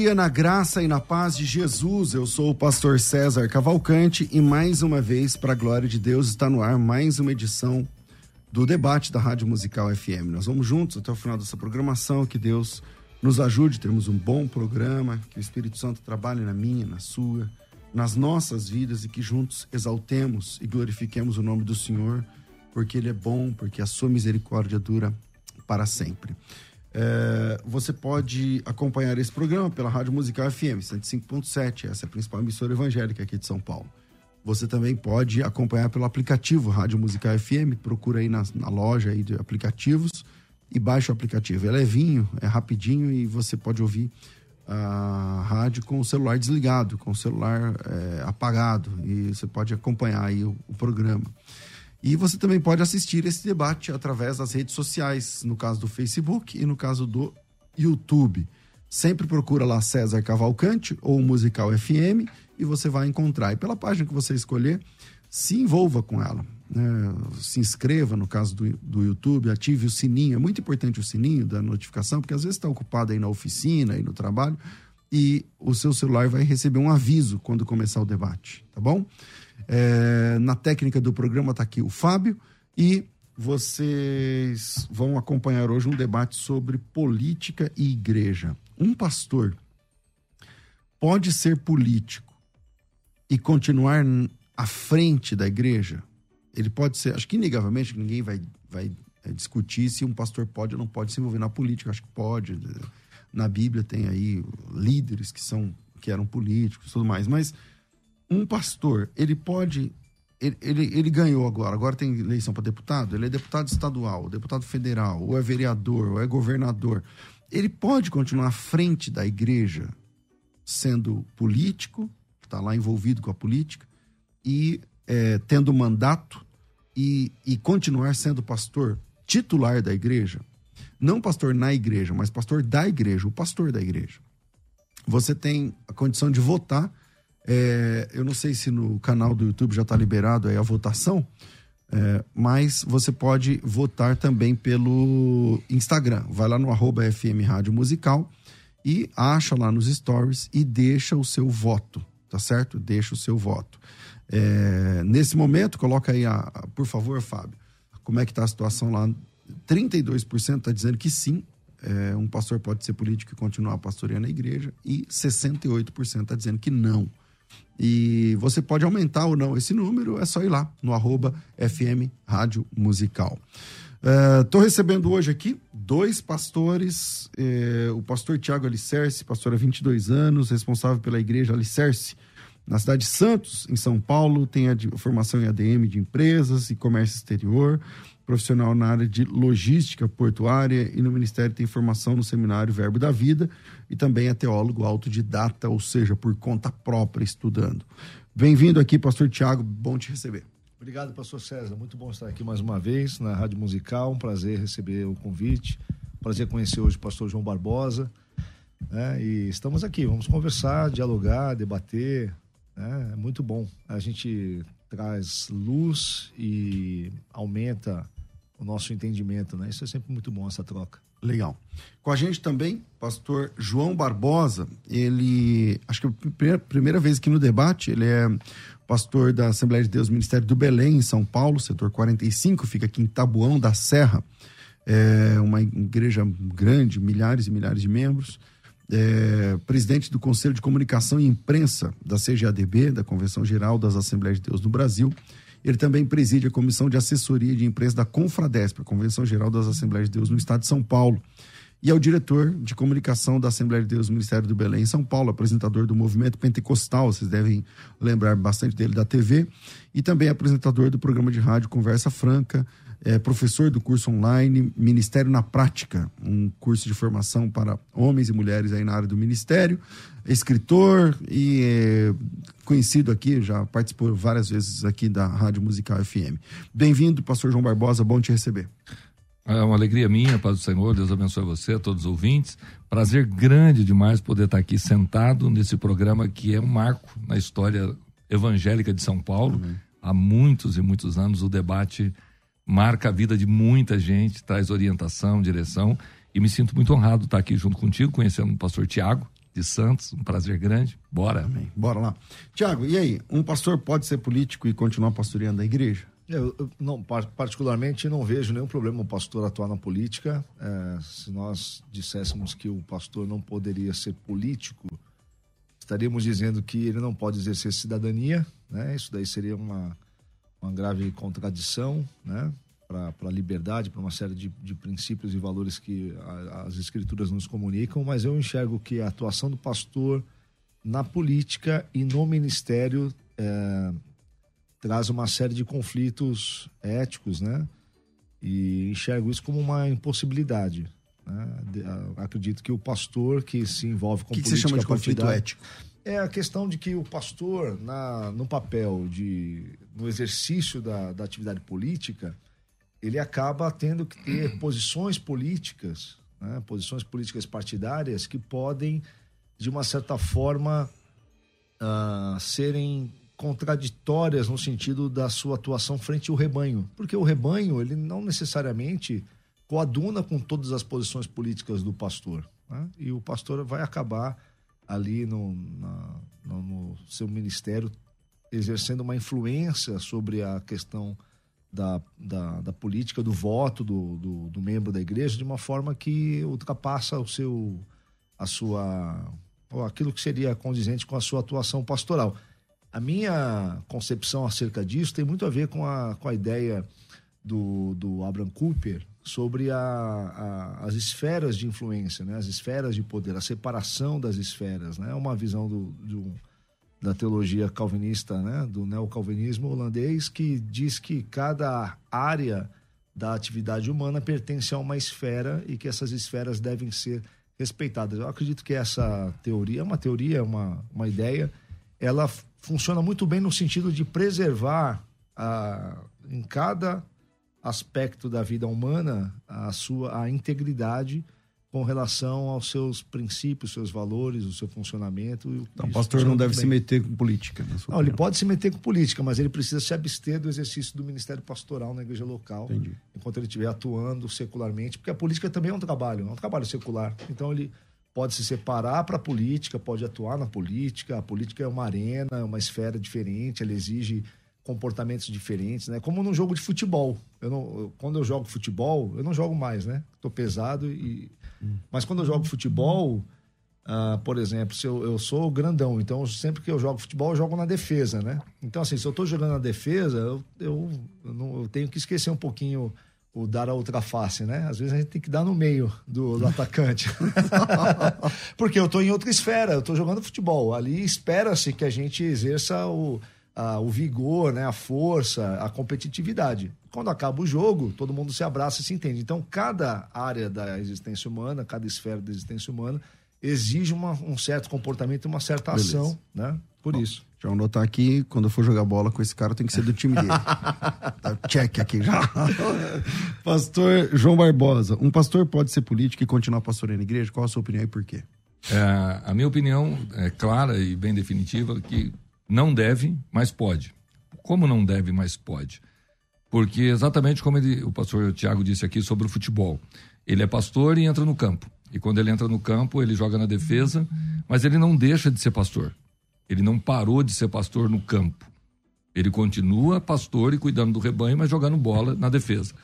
Dia na graça e na paz de Jesus. Eu sou o pastor César Cavalcante e mais uma vez, para a glória de Deus, está no ar mais uma edição do debate da Rádio Musical FM. Nós vamos juntos até o final dessa programação. Que Deus nos ajude, termos um bom programa, que o Espírito Santo trabalhe na minha, na sua, nas nossas vidas e que juntos exaltemos e glorifiquemos o nome do Senhor, porque Ele é bom, porque a sua misericórdia dura para sempre. É, você pode acompanhar esse programa pela Rádio Musical FM 105.7, essa é a principal emissora evangélica aqui de São Paulo. Você também pode acompanhar pelo aplicativo Rádio Musical FM, procura aí na, na loja aí de aplicativos e baixa o aplicativo. É levinho, é rapidinho e você pode ouvir a rádio com o celular desligado, com o celular é, apagado e você pode acompanhar aí o, o programa. E você também pode assistir esse debate através das redes sociais, no caso do Facebook e no caso do YouTube. Sempre procura lá César Cavalcante ou Musical FM e você vai encontrar. E pela página que você escolher, se envolva com ela. Né? Se inscreva, no caso do, do YouTube, ative o sininho. É muito importante o sininho da notificação, porque às vezes está ocupado aí na oficina, aí no trabalho, e o seu celular vai receber um aviso quando começar o debate, tá bom? É, na técnica do programa está aqui o Fábio e vocês vão acompanhar hoje um debate sobre política e igreja. Um pastor pode ser político e continuar à frente da igreja? Ele pode ser, acho que inegavelmente ninguém vai, vai é, discutir se um pastor pode ou não pode se envolver na política, acho que pode. Na Bíblia tem aí líderes que são que eram políticos tudo mais, mas um pastor, ele pode. Ele, ele, ele ganhou agora, agora tem eleição para deputado, ele é deputado estadual, deputado federal, ou é vereador, ou é governador. Ele pode continuar à frente da igreja sendo político, está lá envolvido com a política, e é, tendo mandato, e, e continuar sendo pastor titular da igreja. Não pastor na igreja, mas pastor da igreja, o pastor da igreja. Você tem a condição de votar é, eu não sei se no canal do YouTube já está liberado aí a votação, é, mas você pode votar também pelo Instagram. Vai lá no arroba FM Rádio Musical e acha lá nos stories e deixa o seu voto, tá certo? Deixa o seu voto. É, nesse momento, coloca aí, a, a, por favor, Fábio, como é que está a situação lá? 32% está dizendo que sim, é, um pastor pode ser político e continuar pastoreando a igreja, e 68% está dizendo que não. E você pode aumentar ou não esse número, é só ir lá no arroba FM Rádio Musical. Estou uh, recebendo hoje aqui dois pastores, eh, o pastor Tiago Alicerce, pastor há 22 anos, responsável pela igreja Alicerce, na cidade de Santos, em São Paulo, tem a formação em ADM de empresas e comércio exterior, profissional na área de logística portuária e no Ministério tem formação no seminário Verbo da Vida e também é teólogo autodidata, ou seja, por conta própria, estudando. Bem-vindo aqui, pastor Tiago, bom te receber. Obrigado, pastor César. Muito bom estar aqui mais uma vez na Rádio Musical. Um prazer receber o convite. Prazer conhecer hoje o pastor João Barbosa. Né? E estamos aqui, vamos conversar, dialogar, debater. Né? É muito bom. A gente traz luz e aumenta o nosso entendimento, né? Isso é sempre muito bom, essa troca. Legal. Com a gente também, pastor João Barbosa, ele, acho que é a primeira, primeira vez aqui no debate, ele é pastor da Assembleia de Deus Ministério do Belém, em São Paulo, setor 45, fica aqui em Tabuão da Serra, é uma igreja grande, milhares e milhares de membros, é, presidente do Conselho de Comunicação e Imprensa da CGADB, da Convenção Geral das Assembleias de Deus no Brasil. Ele também preside a Comissão de Assessoria de Imprensa da Confradesp, a Convenção Geral das Assembleias de Deus no Estado de São Paulo. E é o diretor de comunicação da Assembleia de Deus Ministério do Belém em São Paulo, apresentador do Movimento Pentecostal, vocês devem lembrar bastante dele da TV, e também apresentador do programa de rádio Conversa Franca, é professor do curso online Ministério na Prática, um curso de formação para homens e mulheres aí na área do ministério, escritor e é, conhecido aqui, já participou várias vezes aqui da Rádio Musical FM. Bem-vindo, pastor João Barbosa, bom te receber. É uma alegria minha, Paz do Senhor, Deus abençoe você, todos os ouvintes. Prazer grande demais poder estar aqui sentado nesse programa que é um marco na história evangélica de São Paulo. Uhum. Há muitos e muitos anos o debate marca a vida de muita gente, traz orientação, direção. E me sinto muito honrado estar aqui junto contigo, conhecendo o pastor Tiago de Santos. Um prazer grande. Bora. Amém. Bora lá. Tiago, e aí? Um pastor pode ser político e continuar pastoreando a igreja? Eu, eu não, particularmente, não vejo nenhum problema o pastor atuar na política. É, se nós disséssemos que o pastor não poderia ser político, estaríamos dizendo que ele não pode exercer cidadania, né? Isso daí seria uma uma grave contradição, né? Para a liberdade, para uma série de, de, princípios e valores que a, as escrituras nos comunicam, mas eu enxergo que a atuação do pastor na política e no ministério é, traz uma série de conflitos éticos, né? E enxergo isso como uma impossibilidade. Né? De, a, acredito que o pastor que se envolve com que política que você chama de conflito ético? É a questão de que o pastor, na, no papel de. no exercício da, da atividade política, ele acaba tendo que ter posições políticas, né, posições políticas partidárias que podem, de uma certa forma, uh, serem contraditórias no sentido da sua atuação frente ao rebanho. Porque o rebanho, ele não necessariamente coaduna com todas as posições políticas do pastor. Né? E o pastor vai acabar ali no, na, no, no seu ministério exercendo uma influência sobre a questão da, da, da política, do voto do, do, do, membro da igreja, de uma forma que ultrapassa o seu, a sua, aquilo que seria condizente com a sua atuação pastoral. A minha concepção acerca disso tem muito a ver com a, com a ideia do, do Abraham Cooper, sobre a, a, as esferas de influência, né? as esferas de poder, a separação das esferas. É né? uma visão do, do, da teologia calvinista, né? do neocalvinismo holandês, que diz que cada área da atividade humana pertence a uma esfera e que essas esferas devem ser respeitadas. Eu acredito que essa teoria, é uma teoria, uma, uma ideia, ela funciona muito bem no sentido de preservar a, em cada aspecto da vida humana a sua a integridade com relação aos seus princípios, seus valores, o seu funcionamento. Então, o pastor não deve bem. se meter com política. Não, opinião. ele pode se meter com política, mas ele precisa se abster do exercício do ministério pastoral na igreja local, Entendi. enquanto ele estiver atuando secularmente, porque a política também é um trabalho, é um trabalho secular. Então, ele pode se separar para a política, pode atuar na política. A política é uma arena, é uma esfera diferente, ela exige comportamentos diferentes, né? Como num jogo de futebol. Eu não, eu, quando eu jogo futebol, eu não jogo mais, né? Tô pesado e hum. mas quando eu jogo futebol, uh, por exemplo, se eu, eu sou grandão, então sempre que eu jogo futebol, eu jogo na defesa, né? Então assim, se eu tô jogando na defesa, eu, eu, eu, não, tenho que esquecer um pouquinho o dar a outra face, né? Às vezes a gente tem que dar no meio do, do atacante. Porque eu tô em outra esfera, eu tô jogando futebol. Ali espera-se que a gente exerça o a, o vigor, né, a força, a competitividade. Quando acaba o jogo, todo mundo se abraça e se entende. Então, cada área da existência humana, cada esfera da existência humana, exige uma, um certo comportamento, uma certa Beleza. ação, né? Por Bom, isso. Já vou anotar aqui, quando eu for jogar bola com esse cara, tem que ser do time dele. tá, check aqui já. pastor João Barbosa, um pastor pode ser político e continuar pastoreando na igreja? Qual a sua opinião e por quê? É, a minha opinião é clara e bem definitiva que não deve, mas pode. Como não deve, mas pode? Porque exatamente como ele, o pastor Tiago disse aqui sobre o futebol. Ele é pastor e entra no campo. E quando ele entra no campo, ele joga na defesa, mas ele não deixa de ser pastor. Ele não parou de ser pastor no campo. Ele continua pastor e cuidando do rebanho, mas jogando bola na defesa.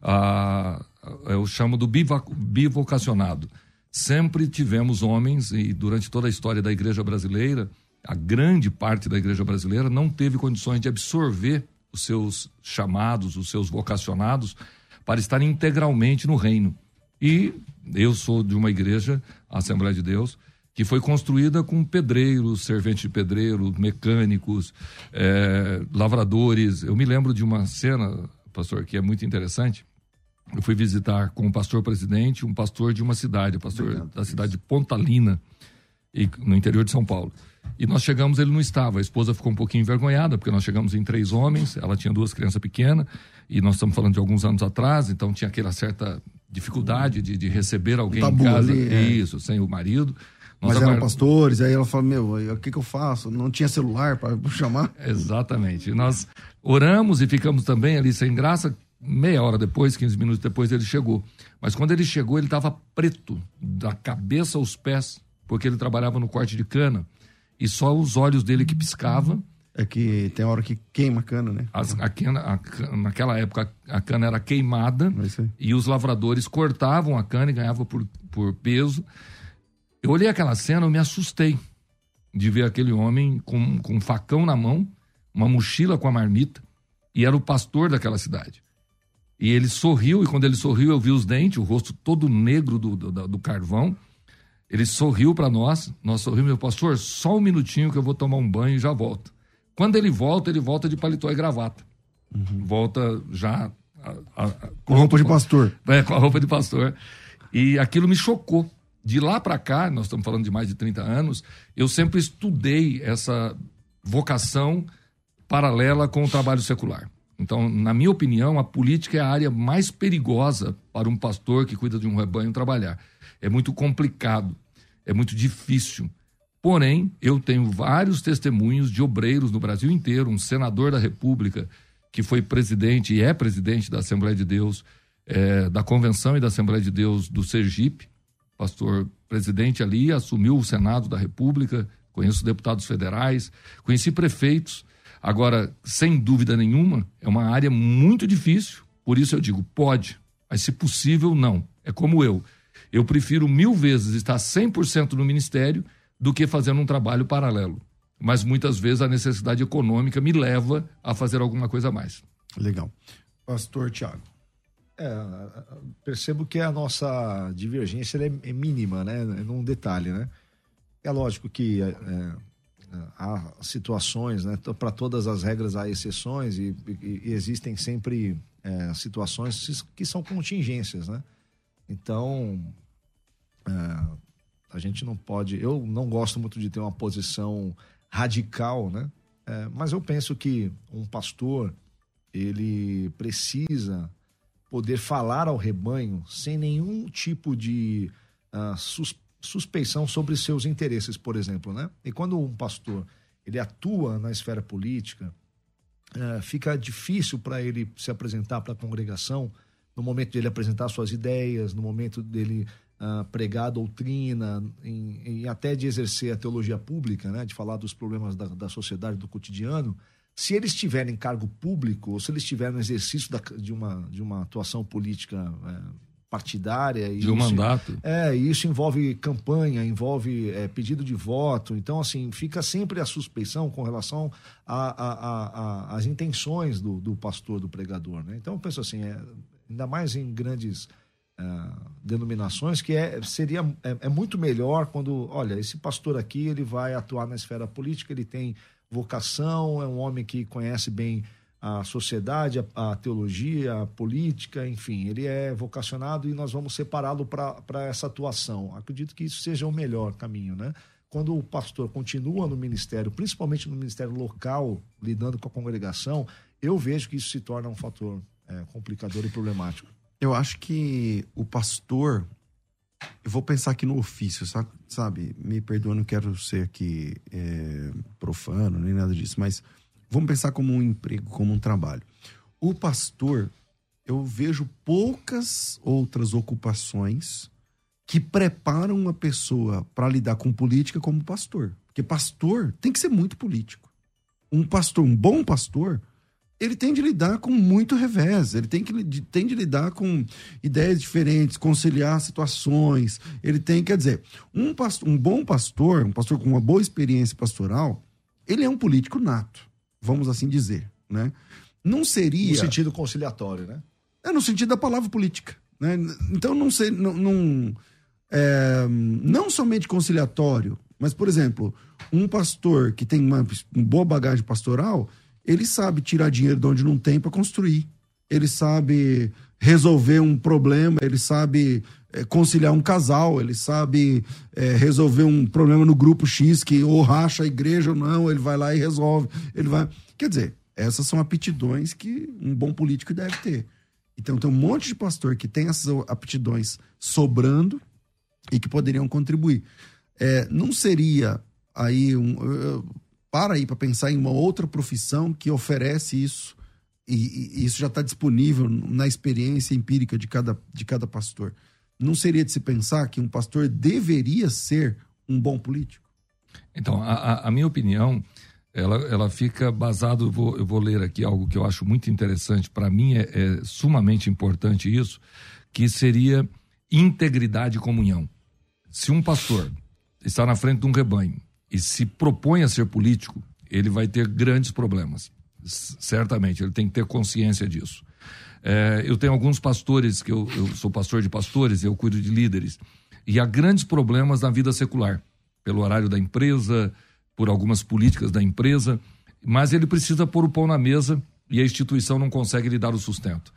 Ah, eu chamo do bivocacionado sempre tivemos homens, e durante toda a história da igreja brasileira, a grande parte da igreja brasileira não teve condições de absorver os seus chamados, os seus vocacionados, para estar integralmente no reino. E eu sou de uma igreja, a Assembleia de Deus, que foi construída com pedreiros, serventes de pedreiro, mecânicos, é, lavradores. Eu me lembro de uma cena, pastor, que é muito interessante. Eu fui visitar com o pastor presidente, um pastor de uma cidade, o pastor Obrigado. da cidade de Pontalina, no interior de São Paulo. E nós chegamos, ele não estava. A esposa ficou um pouquinho envergonhada, porque nós chegamos em três homens, ela tinha duas crianças pequenas, e nós estamos falando de alguns anos atrás, então tinha aquela certa dificuldade de, de receber alguém em casa. Ali, é. Isso, sem o marido. Nós Mas eram pastores, aí ela fala, meu, o que, que eu faço? Não tinha celular para chamar? Exatamente. Nós oramos e ficamos também ali sem graça. Meia hora depois, 15 minutos depois, ele chegou. Mas quando ele chegou, ele estava preto, da cabeça aos pés, porque ele trabalhava no corte de cana e só os olhos dele que piscavam. É que tem hora que queima a cana, né? As, a cana, a, naquela época a cana era queimada é e os lavradores cortavam a cana e ganhavam por, por peso. Eu olhei aquela cena, eu me assustei de ver aquele homem com, com um facão na mão, uma mochila com a marmita, e era o pastor daquela cidade. E ele sorriu, e quando ele sorriu, eu vi os dentes, o rosto todo negro do, do, do carvão. Ele sorriu para nós, nós sorrimos, meu pastor, só um minutinho que eu vou tomar um banho e já volto. Quando ele volta, ele volta de paletó e gravata. Uhum. Volta já. A, a, com roupa de pastor. É, com a roupa de pastor. E aquilo me chocou. De lá para cá, nós estamos falando de mais de 30 anos, eu sempre estudei essa vocação paralela com o trabalho secular. Então, na minha opinião, a política é a área mais perigosa para um pastor que cuida de um rebanho trabalhar é muito complicado, é muito difícil. Porém, eu tenho vários testemunhos de obreiros no Brasil inteiro, um senador da República que foi presidente e é presidente da Assembleia de Deus, é, da Convenção e da Assembleia de Deus do Sergipe, pastor presidente ali, assumiu o Senado da República, conheço deputados federais, conheci prefeitos. Agora, sem dúvida nenhuma, é uma área muito difícil, por isso eu digo, pode, mas se possível, não. É como eu. Eu prefiro mil vezes estar 100% no ministério do que fazendo um trabalho paralelo. Mas muitas vezes a necessidade econômica me leva a fazer alguma coisa a mais. Legal. Pastor Tiago. É, percebo que a nossa divergência é, mínima, né? Num detalhe, né? É lógico que é, é há situações, né? Para todas as regras há exceções e, e, e existem sempre é, situações que são contingências, né? Então, é, a gente não pode. Eu não gosto muito de ter uma posição radical, né? É, mas eu penso que um pastor ele precisa poder falar ao rebanho sem nenhum tipo de uh, sus, suspeição sobre seus interesses, por exemplo, né? E quando um pastor ele atua na esfera política, uh, fica difícil para ele se apresentar para a congregação no momento dele apresentar suas ideias, no momento dele uh, pregar a doutrina, em, em, até de exercer a teologia pública, né, de falar dos problemas da, da sociedade, do cotidiano, se eles estiverem em cargo público, ou se eles estiverem no exercício da, de, uma, de uma atuação política é, partidária. De um isso, mandato. É, isso envolve campanha, envolve é, pedido de voto. Então, assim, fica sempre a suspeição com relação às intenções do, do pastor, do pregador. Né? Então, eu penso assim, é, ainda mais em grandes uh, denominações, que é, seria, é, é, muito melhor quando, olha, esse pastor aqui, ele vai atuar na esfera política, ele tem vocação, é um homem que conhece bem a sociedade, a, a teologia, a política, enfim, ele é vocacionado e nós vamos separá-lo para essa atuação. Acredito que isso seja o melhor caminho, né? Quando o pastor continua no ministério, principalmente no ministério local, lidando com a congregação, eu vejo que isso se torna um fator é, complicador e problemático. Eu acho que o pastor, eu vou pensar aqui no ofício, sabe? Me perdoa, não quero ser aqui é, profano nem nada disso, mas vamos pensar como um emprego, como um trabalho. O pastor, eu vejo poucas outras ocupações que preparam uma pessoa para lidar com política como pastor. Porque pastor tem que ser muito político. Um pastor, um bom pastor, ele tem de lidar com muito revés, ele tem, que, tem de lidar com ideias diferentes, conciliar situações. Ele tem, quer dizer, um, pastor, um bom pastor, um pastor com uma boa experiência pastoral, ele é um político nato, vamos assim dizer, né? Não seria... No sentido conciliatório, né? É no sentido da palavra política, né? Então não sei, não, não, é, não somente conciliatório, mas, por exemplo, um pastor que tem uma, uma boa bagagem pastoral ele sabe tirar dinheiro de onde não tem para construir. Ele sabe resolver um problema, ele sabe é, conciliar um casal, ele sabe é, resolver um problema no grupo X que ou racha a igreja ou não, ele vai lá e resolve. Ele vai. Quer dizer, essas são aptidões que um bom político deve ter. Então tem um monte de pastor que tem essas aptidões sobrando e que poderiam contribuir. É, não seria aí um. Eu, para aí para pensar em uma outra profissão que oferece isso e, e isso já está disponível na experiência empírica de cada, de cada pastor. Não seria de se pensar que um pastor deveria ser um bom político? Então, a, a minha opinião, ela, ela fica basado, eu vou, eu vou ler aqui algo que eu acho muito interessante, para mim é, é sumamente importante isso, que seria integridade e comunhão. Se um pastor está na frente de um rebanho e se propõe a ser político, ele vai ter grandes problemas. Certamente, ele tem que ter consciência disso. É, eu tenho alguns pastores, que eu, eu sou pastor de pastores, eu cuido de líderes, e há grandes problemas na vida secular, pelo horário da empresa, por algumas políticas da empresa, mas ele precisa pôr o pão na mesa e a instituição não consegue lhe dar o sustento.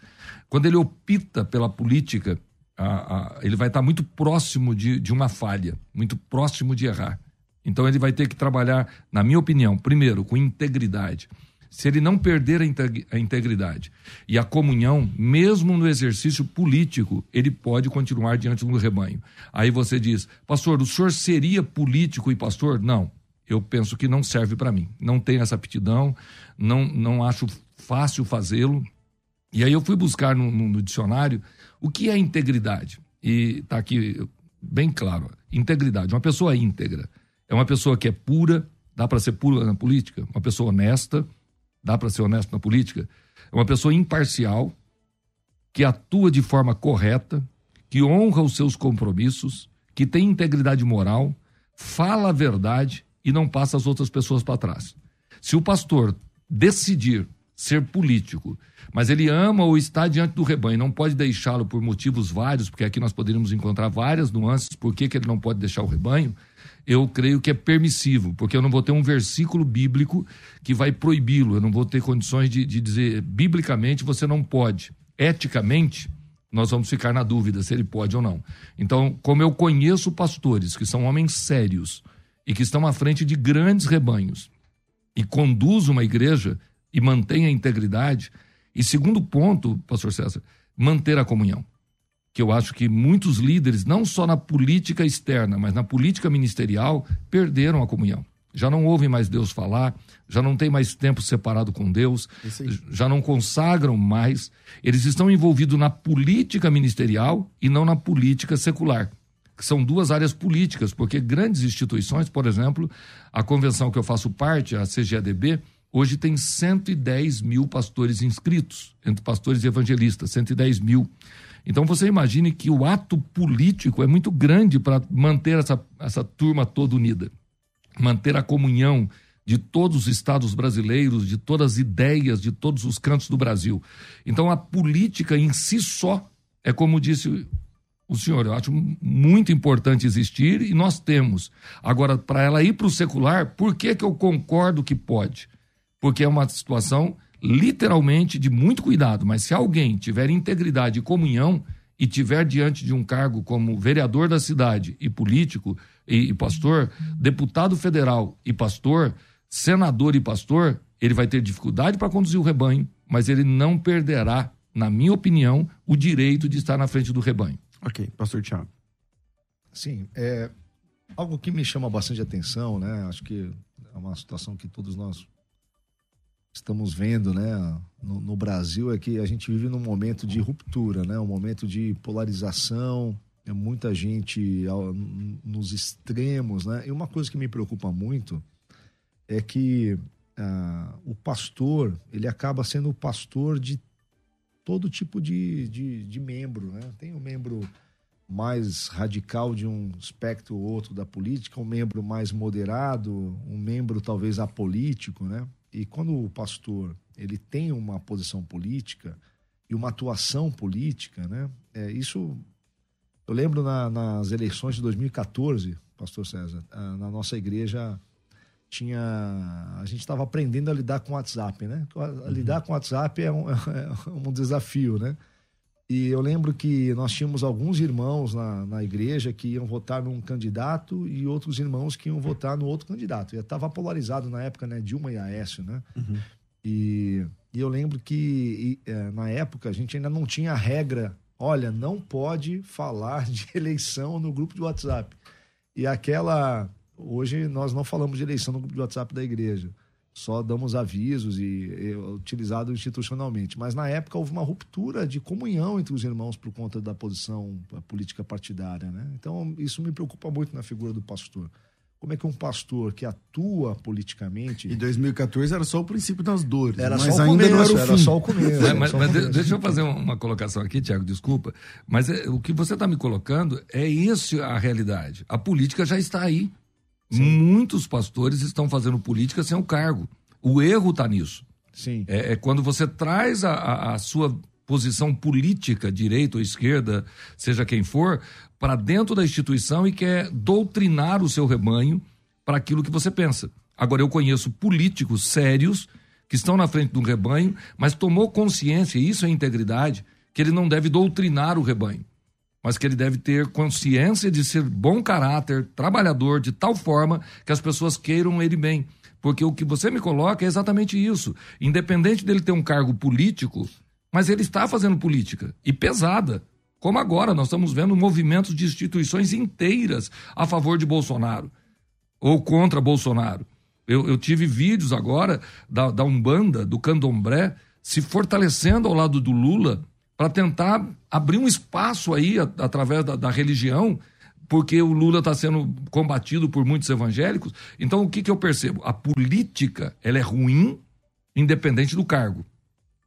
Quando ele opta pela política, a, a, ele vai estar muito próximo de, de uma falha, muito próximo de errar. Então ele vai ter que trabalhar, na minha opinião, primeiro, com integridade. Se ele não perder a integridade e a comunhão, mesmo no exercício político, ele pode continuar diante do rebanho. Aí você diz, pastor, o senhor seria político e pastor? Não, eu penso que não serve para mim. Não tenho essa aptidão, não, não acho fácil fazê-lo. E aí eu fui buscar no, no, no dicionário o que é integridade. E está aqui bem claro: integridade, uma pessoa íntegra é uma pessoa que é pura, dá para ser pura na política. Uma pessoa honesta, dá para ser honesto na política. É uma pessoa imparcial, que atua de forma correta, que honra os seus compromissos, que tem integridade moral, fala a verdade e não passa as outras pessoas para trás. Se o pastor decidir ser político, mas ele ama ou está diante do rebanho, não pode deixá-lo por motivos vários, porque aqui nós poderíamos encontrar várias nuances por que, que ele não pode deixar o rebanho eu creio que é permissivo, porque eu não vou ter um versículo bíblico que vai proibi-lo, eu não vou ter condições de, de dizer, biblicamente você não pode. Eticamente, nós vamos ficar na dúvida se ele pode ou não. Então, como eu conheço pastores que são homens sérios e que estão à frente de grandes rebanhos e conduzem uma igreja e mantêm a integridade, e segundo ponto, pastor César, manter a comunhão que eu acho que muitos líderes, não só na política externa, mas na política ministerial, perderam a comunhão. Já não ouvem mais Deus falar, já não tem mais tempo separado com Deus, já não consagram mais. Eles estão envolvidos na política ministerial e não na política secular, que são duas áreas políticas, porque grandes instituições, por exemplo, a convenção que eu faço parte, a CGADB, hoje tem 110 mil pastores inscritos, entre pastores e evangelistas, 110 mil. Então você imagine que o ato político é muito grande para manter essa, essa turma toda unida, manter a comunhão de todos os estados brasileiros, de todas as ideias, de todos os cantos do Brasil. Então a política em si só é como disse o senhor, eu acho muito importante existir e nós temos. Agora, para ela ir para o secular, por que, que eu concordo que pode? Porque é uma situação literalmente de muito cuidado, mas se alguém tiver integridade e comunhão e tiver diante de um cargo como vereador da cidade e político e, e pastor, deputado federal e pastor, senador e pastor, ele vai ter dificuldade para conduzir o rebanho, mas ele não perderá, na minha opinião, o direito de estar na frente do rebanho. Ok, pastor Tiago. Sim, é algo que me chama bastante atenção, né? Acho que é uma situação que todos nós estamos vendo né, no, no, Brasil é que a gente vive num momento de ruptura, né, um momento de polarização, é muita gente ao, nos extremos. Né? E uma coisa que me preocupa muito é que ah, o pastor, ele acaba sendo o pastor de todo tipo de, de, de membro, né? Tem um membro mais radical de um espectro ou outro da política, um membro mais moderado, um membro talvez apolítico, né? E quando o pastor ele tem uma posição política e uma atuação política, né? É, isso eu lembro na, nas eleições de 2014, Pastor César, ah, na nossa igreja tinha a gente estava aprendendo a lidar com o WhatsApp, né? Uhum. Lidar com o WhatsApp é um, é um desafio, né? E eu lembro que nós tínhamos alguns irmãos na, na igreja que iam votar num candidato e outros irmãos que iam votar no outro candidato. E estava polarizado na época, né? Dilma e Aécio, né? Uhum. E, e, eu lembro que e, é, na época a gente ainda não tinha a regra, olha, não pode falar de eleição no grupo de WhatsApp. E aquela. Hoje nós não falamos de eleição no grupo de WhatsApp da igreja só damos avisos e, e utilizado institucionalmente. Mas na época houve uma ruptura de comunhão entre os irmãos por conta da posição política partidária. Né? Então isso me preocupa muito na figura do pastor. Como é que um pastor que atua politicamente. Em 2014 era só o princípio das dores. Era mas só ainda começo, não era o fim. Era só o começo. Mas, mas, mas deixa eu fazer uma colocação aqui, Tiago, desculpa. Mas é, o que você está me colocando é isso a realidade. A política já está aí. Sim. Muitos pastores estão fazendo política sem o cargo. O erro está nisso. Sim. É, é, quando você traz a, a, a sua posição política, direita ou esquerda, seja quem for, para dentro da instituição e quer doutrinar o seu rebanho para aquilo que você pensa. Agora, eu conheço políticos sérios que estão na frente do rebanho, mas tomou consciência, e isso é integridade, que ele não deve doutrinar o rebanho mas que ele deve ter consciência de ser bom caráter, trabalhador, de tal forma que as pessoas queiram ele bem. Porque o que você me coloca é exatamente isso. Independente dele ter um cargo político, mas ele está fazendo política e pesada. Como agora, nós estamos vendo movimentos de instituições inteiras a favor de Bolsonaro ou contra Bolsonaro. Eu, eu tive vídeos agora da, da Umbanda, do Candomblé, se fortalecendo ao lado do Lula para tentar abrir um espaço aí a, através da, da, religião, porque o Lula está sendo combatido por muitos evangélicos. Então, o que, que eu percebo? A política ela é ruim, independente do cargo.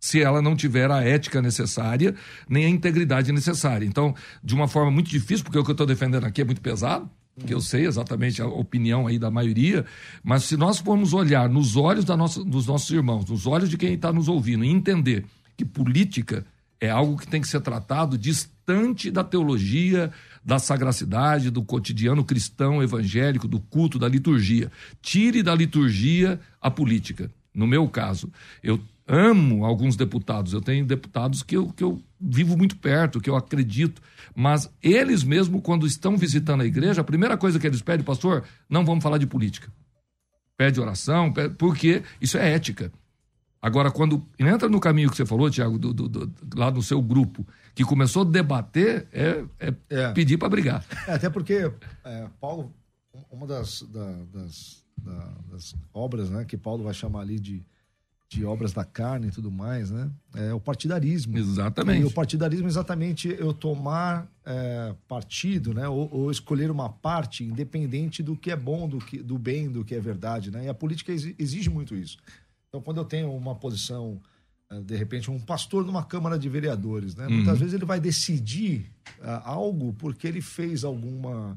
Se ela não tiver a ética necessária, nem a integridade necessária. Então, de uma forma muito difícil, porque o que eu estou defendendo aqui é muito pesado, que eu sei exatamente a opinião aí da maioria, mas se nós formos olhar nos olhos da nossa, dos nossos irmãos, nos olhos de quem está nos ouvindo, e entender que política é algo que tem que ser tratado distante da teologia, da sagracidade, do cotidiano cristão evangélico, do culto, da liturgia. Tire da liturgia a política. No meu caso, eu amo alguns deputados, eu tenho deputados que eu, que eu vivo muito perto, que eu acredito, mas eles mesmo, quando estão visitando a igreja, a primeira coisa que eles pedem, pastor, não vamos falar de política. Pede oração, pede, porque isso é ética. Agora, quando entra no caminho que você falou, Tiago, lá no seu grupo, que começou a debater, é, é, é. pedir para brigar. É, até porque, é, Paulo, uma das, da, das, da, das, obras né, que Paulo vai chamar ali de, de obras da carne e tudo mais, né, é o partidarismo. Exatamente. E o partidarismo é exatamente eu tomar é, partido, né, ou, ou, escolher uma parte independente do que é bom, do, que, do bem, do que é verdade. Né, e a política exige muito isso. Então, quando eu tenho uma posição, eh, de repente, um pastor numa Câmara de Vereadores, né? Uhum. Muitas vezes ele vai decidir uh, algo porque ele fez alguma.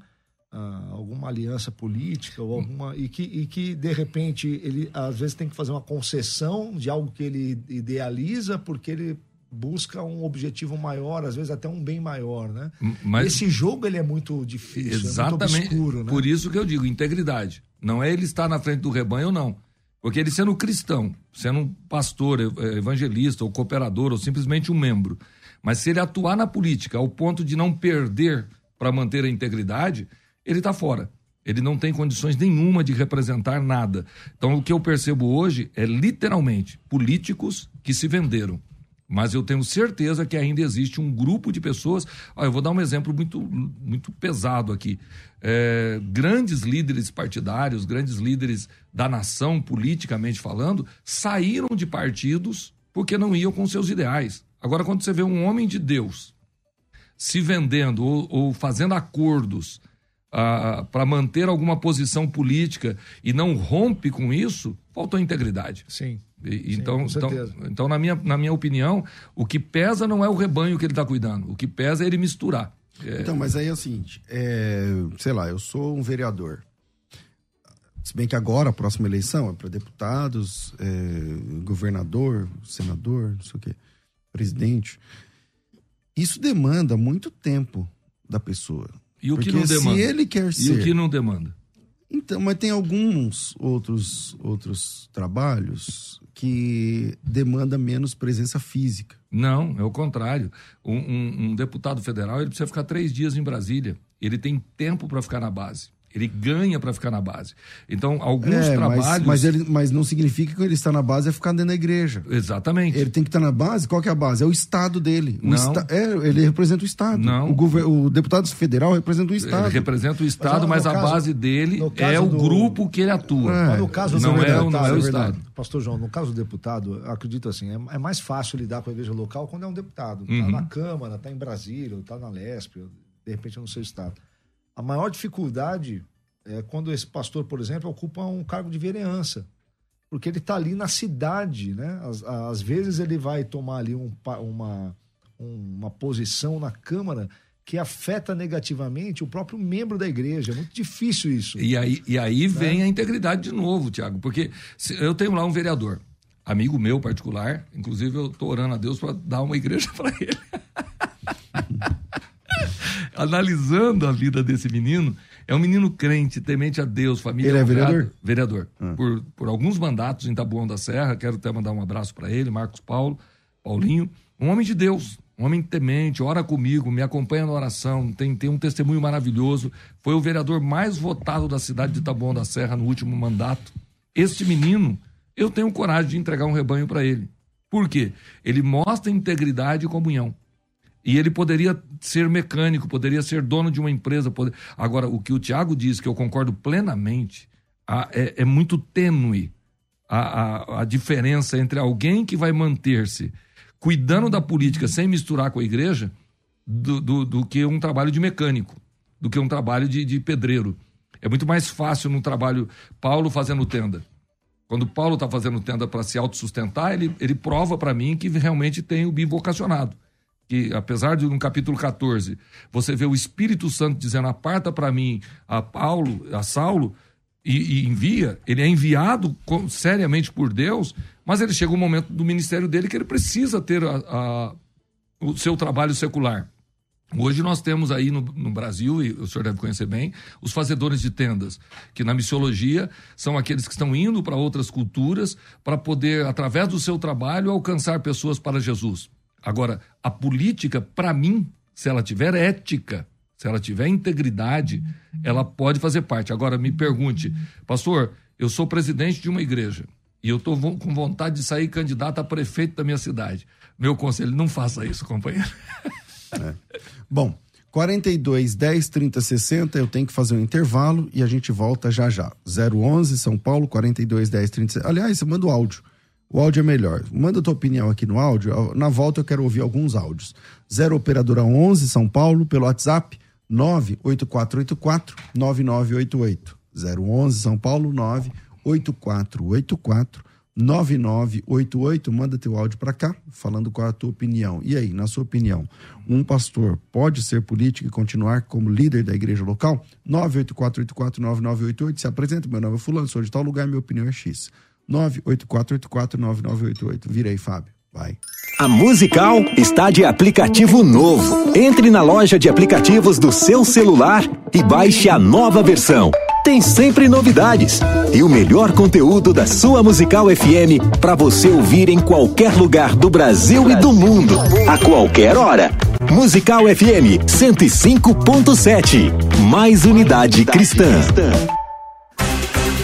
Uh, alguma aliança política ou alguma e que, e que de repente ele às vezes tem que fazer uma concessão de algo que ele idealiza porque ele busca um objetivo maior, às vezes até um bem maior, né? Mas, Esse jogo ele é muito difícil, exatamente, é muito obscuro, né? Por isso que eu digo integridade. Não é ele estar na frente do rebanho ou não. Porque ele sendo cristão, sendo um pastor, evangelista, ou cooperador, ou simplesmente um membro, mas se ele atuar na política ao ponto de não perder para manter a integridade, ele está fora. Ele não tem condições nenhuma de representar nada. Então, o que eu percebo hoje é literalmente políticos que se venderam. Mas eu tenho certeza que ainda existe um grupo de pessoas. Ah, eu vou dar um exemplo muito, muito pesado aqui. É, grandes líderes partidários, grandes líderes da nação, politicamente falando, saíram de partidos porque não iam com seus ideais. Agora, quando você vê um homem de Deus se vendendo ou, ou fazendo acordos para manter alguma posição política e não rompe com isso, faltou integridade. Sim. E, então, então, então, na, minha, na minha opinião, o que pesa não é o rebanho que ele está cuidando, o que pesa é ele misturar. É... Então, mas aí é o seguinte: é, sei lá, eu sou um vereador. Se bem que agora, a próxima eleição é para deputados, é, governador, senador, não sei o quê, presidente. Isso demanda muito tempo da pessoa. E o que não demanda? Se ele quer ser. E o que não demanda? Então, mas tem alguns outros, outros trabalhos que demanda menos presença física. Não, é o contrário. Um, um, um deputado federal ele precisa ficar três dias em Brasília. Ele tem tempo para ficar na base. Ele ganha para ficar na base. Então, alguns é, trabalhos. Mas, mas, ele, mas não significa que ele está na base é ficar dentro da igreja. Exatamente. Ele tem que estar na base. Qual que é a base? É o Estado dele. O não. Esta... É, ele representa o Estado. Não. O, gover... o deputado federal representa o Estado. Ele representa o Estado, mas, mas a caso, base dele é o do... grupo que ele atua. É. Mas no caso não, é, não é o Estado. Pastor João, no caso do deputado, acredito assim, é, é, mais fácil lidar com a igreja local quando é um deputado. Está uhum. na Câmara, está em Brasília, está na Lesp, de repente no seu Estado. A maior dificuldade é quando esse pastor, por exemplo, ocupa um cargo de vereança. Porque ele está ali na cidade, né? Às, às, vezes ele vai tomar ali um, uma, uma posição na Câmara que afeta negativamente o próprio membro da igreja. É muito difícil isso. E aí, e aí né? vem a integridade de novo, Tiago, porque eu tenho lá um vereador, amigo meu particular, inclusive eu estou orando a Deus para dar uma igreja para ele. Analisando a vida desse menino, é um menino crente, temente a Deus, família. Ele é vereador? Vereador. Ah. Por, por alguns mandatos em Tabuão da Serra, quero até mandar um abraço para ele, Marcos Paulo, Paulinho. Um homem de Deus, um homem temente, ora comigo, me acompanha na oração, tem, tem um testemunho maravilhoso. Foi o vereador mais votado da cidade de Taboão da Serra no último mandato. Este menino, eu tenho coragem de entregar um rebanho para ele. Por quê? Ele mostra integridade e comunhão. E ele poderia ser mecânico, poderia ser dono de uma empresa. Poder... Agora, o que o Tiago diz, que eu concordo plenamente, é, é, muito tênue a, a, a diferença entre alguém que vai manter-se cuidando da política sem misturar com a igreja do, do, do, que um trabalho de mecânico, do que um trabalho de, de pedreiro. É muito mais fácil no trabalho Paulo fazendo tenda. Quando Paulo está fazendo tenda para se autossustentar, ele, ele prova para mim que realmente tem o bivocacionado que apesar de no capítulo 14 você vê o Espírito Santo dizendo aparta para mim a Paulo, a Saulo e, e, envia, ele é enviado com, seriamente por Deus, mas ele chega um momento do ministério dele que ele precisa ter a, a, o seu trabalho secular. Hoje nós temos aí no, no, Brasil, e o senhor deve conhecer bem, os fazedores de tendas, que na missiologia são aqueles que estão indo para outras culturas para poder, através do seu trabalho, alcançar pessoas para Jesus. Agora, a política, para mim, se ela tiver ética, se ela tiver integridade, ela pode fazer parte. Agora, me pergunte, pastor, eu sou presidente de uma igreja e eu estou com vontade de sair candidato a prefeito da minha cidade. Meu conselho, não faça isso, companheiro. É. Bom, 42 10 30 60, eu tenho que fazer um intervalo e a gente volta já já. 011 São Paulo, 42 10 30 60. Aliás, manda o áudio. O áudio é melhor. Manda tua opinião aqui no áudio. Na volta eu quero ouvir alguns áudios. 0 Operadora 11 São Paulo, pelo WhatsApp 98484 9988. 011 São Paulo 98484 9988. Manda teu áudio para cá, falando qual é a tua opinião. E aí, na sua opinião, um pastor pode ser político e continuar como líder da igreja local? 984849988. Se apresenta, meu nome é Fulano, sou de tal lugar, minha opinião é X. 984849988. Vira aí, Fábio. Vai. A Musical está de aplicativo novo. Entre na loja de aplicativos do seu celular e baixe a nova versão. Tem sempre novidades e o melhor conteúdo da sua Musical FM para você ouvir em qualquer lugar do Brasil e do mundo, a qualquer hora. Musical FM 105.7. Mais unidade cristã.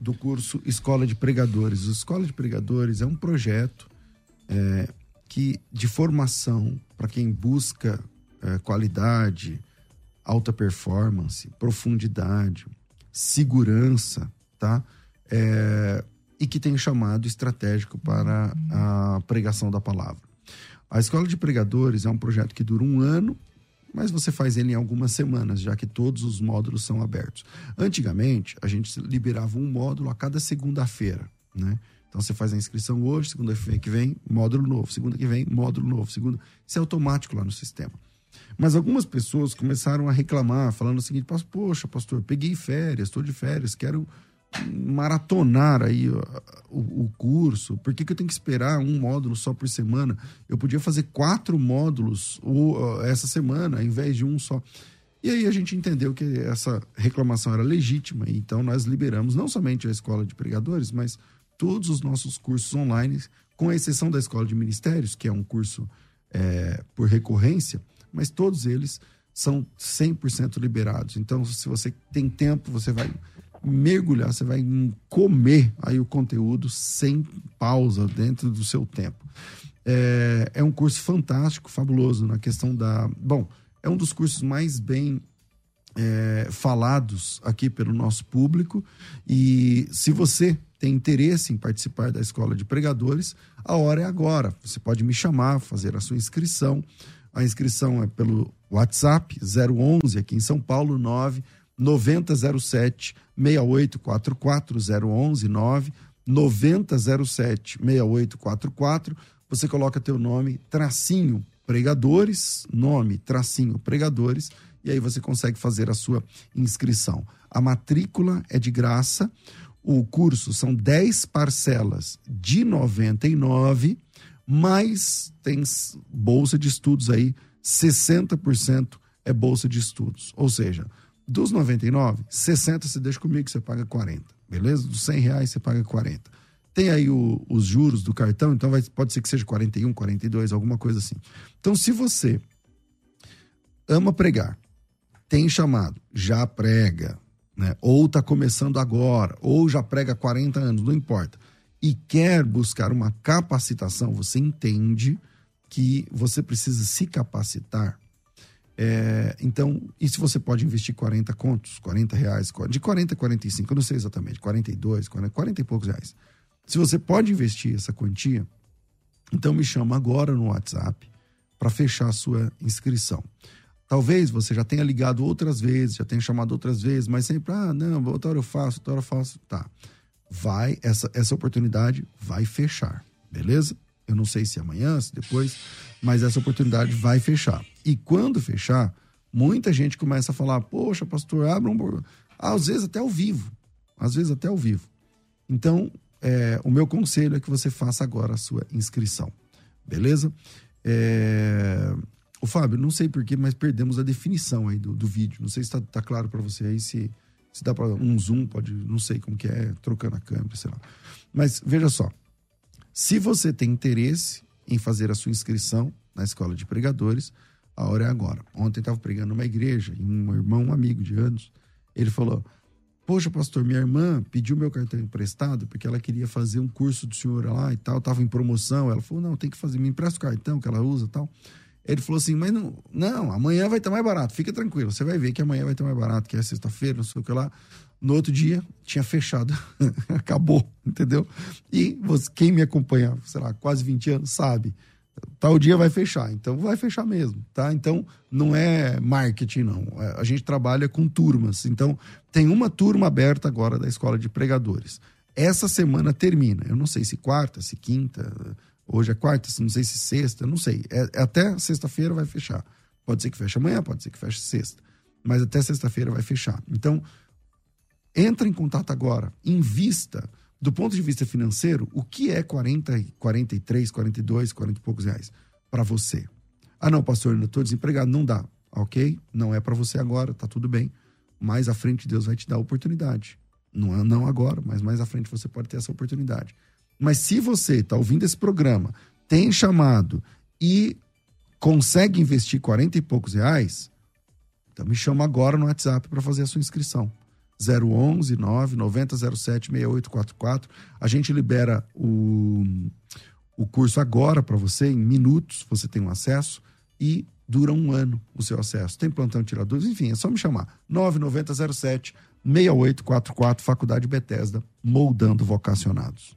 do curso Escola de Pregadores. O Escola de Pregadores é um projeto é, que de formação para quem busca é, qualidade, alta performance, profundidade, segurança, tá? É, e que tem chamado estratégico para a pregação da palavra. A Escola de Pregadores é um projeto que dura um ano, mas você faz ele em algumas semanas, já que todos os módulos são abertos. Antigamente, a gente liberava um módulo a cada segunda-feira, né? Então você faz a inscrição hoje, segunda-feira que vem, módulo novo, segunda que vem, módulo novo, segunda. Isso é automático lá no sistema. Mas algumas pessoas começaram a reclamar, falando o seguinte: Poxa, pastor, peguei férias, estou de férias, quero maratonar aí o, o, curso. Por que, que eu tenho que esperar um módulo só por semana? Eu podia fazer quatro módulos ou, essa semana, ao invés de um só. E aí a gente entendeu que essa reclamação era legítima, então nós liberamos não somente a escola de pregadores, mas todos os nossos cursos online, com exceção da escola de ministérios, que é um curso é, por recorrência, mas todos eles são 100% liberados. Então, se você tem tempo, você vai mergulhar, você vai comer aí o conteúdo sem pausa dentro do seu tempo. É, é um curso fantástico, fabuloso na questão da. Bom, é um dos cursos mais bem é, falados aqui pelo nosso público. E se você tem interesse em participar da escola de pregadores, a hora é agora. Você pode me chamar, fazer a sua inscrição. A inscrição é pelo WhatsApp 011 aqui em São Paulo 9 9007 6844 011 9 9007 6844. Você coloca teu nome, tracinho pregadores, nome, tracinho pregadores, e aí você consegue fazer a sua inscrição. A matrícula é de graça. O curso são 10 parcelas de 99, mas tem bolsa de estudos aí, 60% é bolsa de estudos. Ou seja, dos 99, 60 você deixa comigo, você paga 40. Beleza? Dos 100 reais você paga 40. Tem aí o, os juros do cartão, então vai, pode ser que seja 41, 42, alguma coisa assim. Então, se você ama pregar, tem chamado, já prega, né? ou está começando agora, ou já prega 40 anos, não importa, e quer buscar uma capacitação, você entende que você precisa se capacitar é, então, e se você pode investir 40 contos, 40 reais, de 40 a 45, eu não sei exatamente, 42, 40, 40 e poucos reais. Se você pode investir essa quantia, então me chama agora no WhatsApp para fechar a sua inscrição. Talvez você já tenha ligado outras vezes, já tenha chamado outras vezes, mas sempre, ah, não, outra hora eu faço, outra hora eu faço. Tá. Vai, essa, essa oportunidade vai fechar, beleza? Eu não sei se amanhã, se depois, mas essa oportunidade vai fechar. E quando fechar, muita gente começa a falar: Poxa, pastor, abra um. Às vezes até ao vivo. Às vezes até ao vivo. Então, é, o meu conselho é que você faça agora a sua inscrição. Beleza? É... O Fábio, não sei porquê, mas perdemos a definição aí do, do vídeo. Não sei se está tá claro para você aí, se, se dá para um zoom, pode, não sei como que é, trocando a câmera, sei lá. Mas veja só, se você tem interesse em fazer a sua inscrição na escola de pregadores, a hora é agora. Ontem estava pregando numa igreja e um irmão, um amigo de anos, ele falou: Poxa, pastor, minha irmã pediu meu cartão emprestado porque ela queria fazer um curso do senhor lá e tal, estava em promoção. Ela falou: Não, tem que fazer, me empresta o cartão que ela usa e tal. Ele falou assim: Mas não, não, amanhã vai estar mais barato, fica tranquilo, você vai ver que amanhã vai estar mais barato, que é sexta-feira, não sei o que lá. No outro dia, tinha fechado. Acabou, entendeu? E você, quem me acompanha, sei lá, quase 20 anos, sabe. Tal dia vai fechar. Então, vai fechar mesmo, tá? Então, não é marketing, não. É, a gente trabalha com turmas. Então, tem uma turma aberta agora da Escola de Pregadores. Essa semana termina. Eu não sei se quarta, se quinta. Hoje é quarta, não sei se sexta, não sei. É, é até sexta-feira vai fechar. Pode ser que feche amanhã, pode ser que feche sexta. Mas até sexta-feira vai fechar. Então, Entra em contato agora, invista do ponto de vista financeiro, o que é 40, 43, 42, 40 e poucos reais para você? Ah, não, pastor, eu estou desempregado. Não dá. Ok? Não é para você agora, tá tudo bem. Mais à frente Deus vai te dar a oportunidade. Não, é, não agora, mas mais à frente você pode ter essa oportunidade. Mas se você está ouvindo esse programa, tem chamado e consegue investir 40 e poucos reais, Então me chama agora no WhatsApp para fazer a sua inscrição. 011 99007 6844. A gente libera o, o curso agora para você, em minutos, você tem um acesso e dura um ano o seu acesso. Tem plantão de tiradores, enfim, é só me chamar. 9907 6844, Faculdade Bethesda, moldando vocacionados.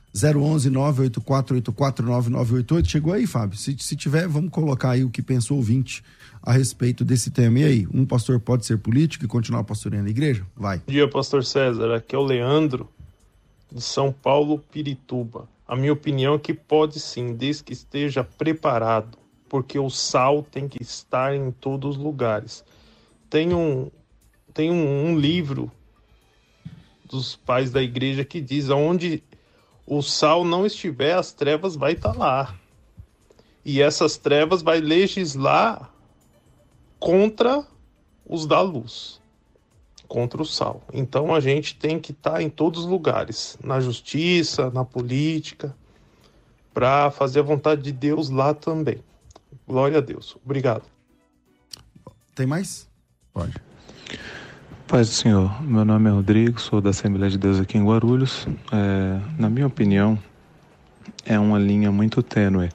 011 984849988. Chegou aí, Fábio? Se, se tiver, vamos colocar aí o que pensou o ouvinte a respeito desse tema. E aí, um pastor pode ser político e continuar pastoreando a igreja? Vai. Bom dia, pastor César. Aqui é o Leandro, de São Paulo, Pirituba. A minha opinião é que pode sim, desde que esteja preparado, porque o sal tem que estar em todos os lugares. Tem um, tem um, um livro dos pais da igreja que diz aonde o sal não estiver, as trevas vai estar tá lá. E essas trevas vai legislar contra os da luz, contra o sal. Então a gente tem que estar tá em todos os lugares, na justiça, na política, para fazer a vontade de Deus lá também. Glória a Deus. Obrigado. Tem mais? Pode. Paz do Senhor, meu nome é Rodrigo, sou da Assembleia de Deus aqui em Guarulhos. É, na minha opinião, é uma linha muito tênue.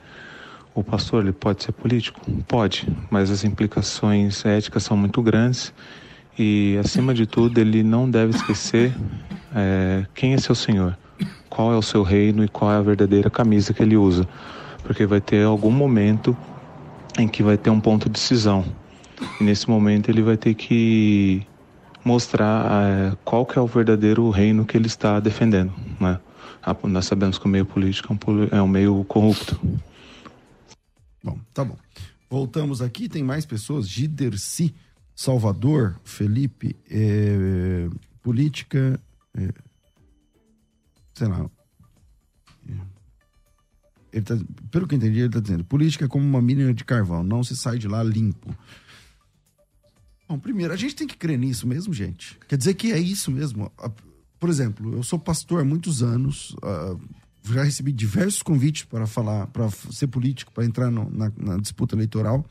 O pastor ele pode ser político? Pode, mas as implicações éticas são muito grandes e, acima de tudo, ele não deve esquecer é, quem é seu Senhor, qual é o seu reino e qual é a verdadeira camisa que ele usa, porque vai ter algum momento em que vai ter um ponto de decisão. E nesse momento ele vai ter que mostrar uh, qual que é o verdadeiro reino que ele está defendendo. Né? Nós sabemos que o meio político é um é meio corrupto. Bom, tá bom. Voltamos aqui, tem mais pessoas. Giderci, Salvador, Felipe, é, política. É, sei lá. Ele tá, pelo que eu entendi, ele está dizendo: política é como uma mina de carvão, não se sai de lá limpo. Bom, primeiro, a gente tem que crer nisso mesmo, gente. Quer dizer que é isso mesmo. Por exemplo, eu sou pastor há muitos anos, uh, já recebi diversos convites para falar, para ser político, para entrar no, na, na, disputa eleitoral.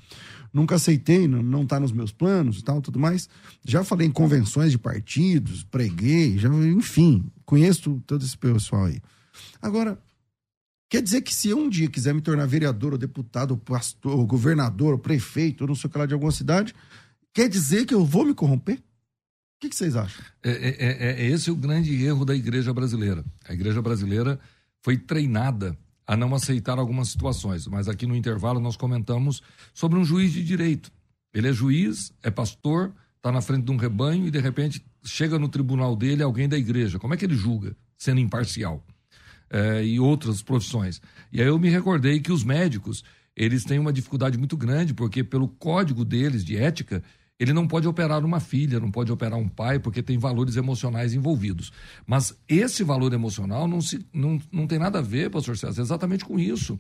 Nunca aceitei, não está nos meus planos e tal, tudo mais. Já falei em convenções de partidos, preguei, já, enfim, conheço todo esse pessoal aí. Agora, quer dizer que se eu um dia quiser me tornar vereador, ou deputado, ou pastor, ou governador, ou prefeito, ou não sei o que lá de alguma cidade, Quer dizer que eu vou me corromper? O que, que vocês acham? É, é, é, é, esse o grande erro da igreja brasileira. A igreja brasileira foi treinada a não aceitar algumas situações, mas aqui no intervalo nós comentamos sobre um juiz de direito. Ele é juiz, é pastor, está na frente de um rebanho e de repente chega no tribunal dele alguém da igreja. Como é que ele julga, sendo imparcial? É, e outras profissões. E aí eu me recordei que os médicos eles têm uma dificuldade muito grande porque pelo código deles de ética ele não pode operar uma filha, não pode operar um pai, porque tem valores emocionais envolvidos. Mas esse valor emocional não, se, não, não tem nada a ver, pastor César, exatamente com isso.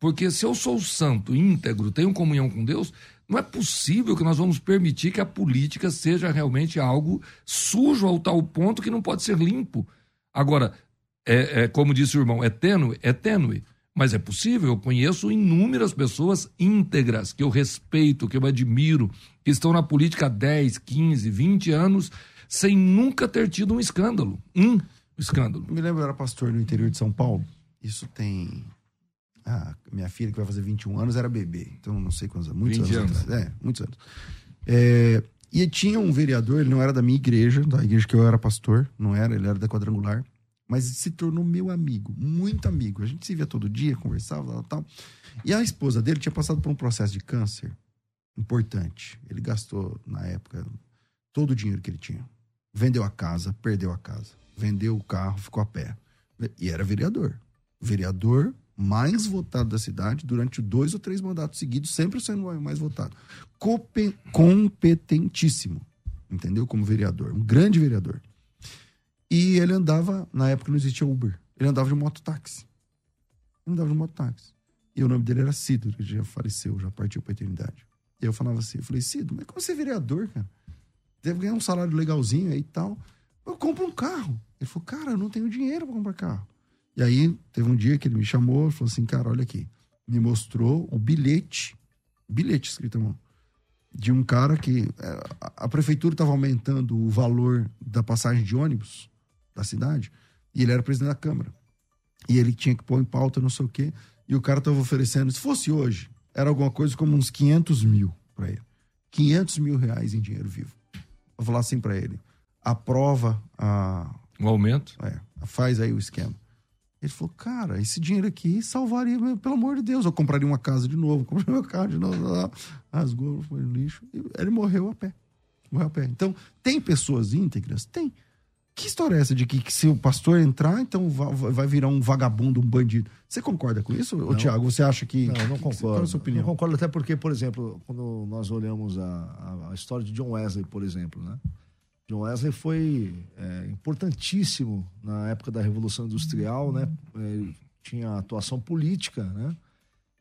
Porque se eu sou santo, íntegro, tenho comunhão com Deus, não é possível que nós vamos permitir que a política seja realmente algo sujo ao tal ponto que não pode ser limpo. Agora, é, é como disse o irmão, é tênue? É tênue. Mas é possível, eu conheço inúmeras pessoas íntegras, que eu respeito, que eu admiro, que estão na política há 10, 15, 20 anos, sem nunca ter tido um escândalo. Um escândalo. Me lembro, eu era pastor no interior de São Paulo. Isso tem. Ah, minha filha, que vai fazer 21 anos, era bebê. Então, não sei quantos anos. Muitos anos. anos. É, muitos anos. É, e tinha um vereador, ele não era da minha igreja, da igreja que eu era pastor, não era, ele era da quadrangular, mas se tornou meu amigo, muito amigo. A gente se via todo dia, conversava, tal, tal. E a esposa dele tinha passado por um processo de câncer importante. Ele gastou, na época, todo o dinheiro que ele tinha. Vendeu a casa, perdeu a casa. Vendeu o carro, ficou a pé. E era vereador. Vereador mais votado da cidade durante dois ou três mandatos seguidos, sempre sendo o mais votado. Competentíssimo, entendeu? Como vereador, um grande vereador. E ele andava, na época não existia Uber, ele andava de mototáxi. Ele andava de mototáxi. E o nome dele era Cido, que já faleceu, já partiu para a eternidade. Eu falava assim, eu falei, Cido, mas como você é vereador, cara? Deve ganhar um salário legalzinho aí e tal. Eu compro um carro. Ele falou, cara, eu não tenho dinheiro para comprar carro. E aí, teve um dia que ele me chamou falou assim: cara, olha aqui. Me mostrou o bilhete, bilhete escrito à mão, de um cara que é, a prefeitura estava aumentando o valor da passagem de ônibus da cidade e ele era presidente da Câmara. E ele tinha que pôr em pauta não sei o quê. E o cara estava oferecendo, se fosse hoje, era alguma coisa como uns 500 mil para ele. 500 mil reais em dinheiro vivo. Vou falar assim para ele: aprova a. O aumento? É, faz aí o esquema. Ele falou, cara, esse dinheiro aqui salvaria, pelo amor de Deus. Eu compraria uma casa de novo, compraria meu carro de novo. Rasgou, foi no lixo. ele morreu a pé. Morreu a pé. Então, tem pessoas íntegras? Tem. Que história é essa de que, que se o pastor entrar, então vai, virar um vagabundo, um bandido? Você concorda com isso, não. Tiago? Você acha que. Não, eu não concordo. Qual é a sua opinião? Não concordo, até porque, por exemplo, quando nós olhamos a, a, história de John Wesley, por exemplo, né? John Wesley foi é, importantíssimo na época da Revolução Industrial, né? É, tinha atuação política, né?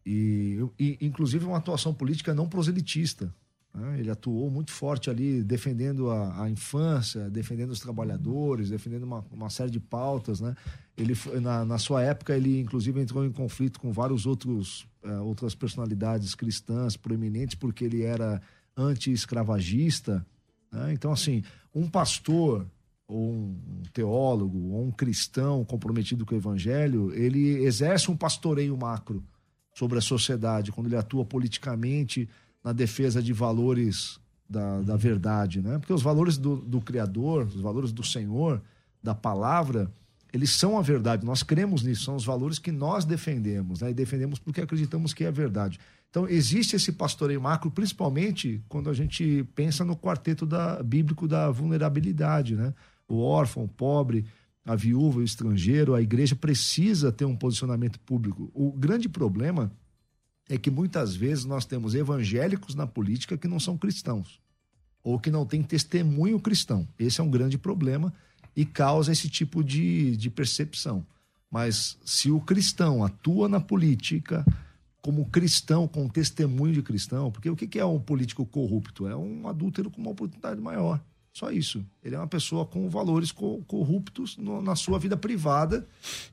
E, e, inclusive uma atuação política não proselitista. Né? Ele atuou muito forte ali, defendendo a, a infância, defendendo os trabalhadores, defendendo uma, uma série de pautas, né? Ele na, na, sua época ele inclusive entrou em conflito com vários outros é, outras personalidades cristãs proeminentes porque ele era anti-escravagista. Né? Então assim um pastor ou um teólogo ou um cristão comprometido com o evangelho, ele exerce um pastoreio macro sobre a sociedade, quando ele atua politicamente na defesa de valores da, da verdade, né? Porque os valores do, do Criador, os valores do Senhor, da palavra, eles são a verdade. Nós cremos nisso, são os valores que nós defendemos, né? E defendemos porque acreditamos que é a verdade. Então, existe esse pastoreio macro, principalmente quando a gente pensa no quarteto da, bíblico da vulnerabilidade, né? O órfão, o pobre, a viúva, o estrangeiro, a igreja precisa ter um posicionamento público. O grande problema é que muitas vezes nós temos evangélicos na política que não são cristãos ou que não têm testemunho cristão. Esse é um grande problema e causa esse tipo de, de percepção. Mas se o cristão atua na política, como cristão, com testemunho de cristão, porque o que é um político corrupto? É um adúltero com uma oportunidade maior. Só isso. Ele é uma pessoa com valores corruptos no, na sua vida privada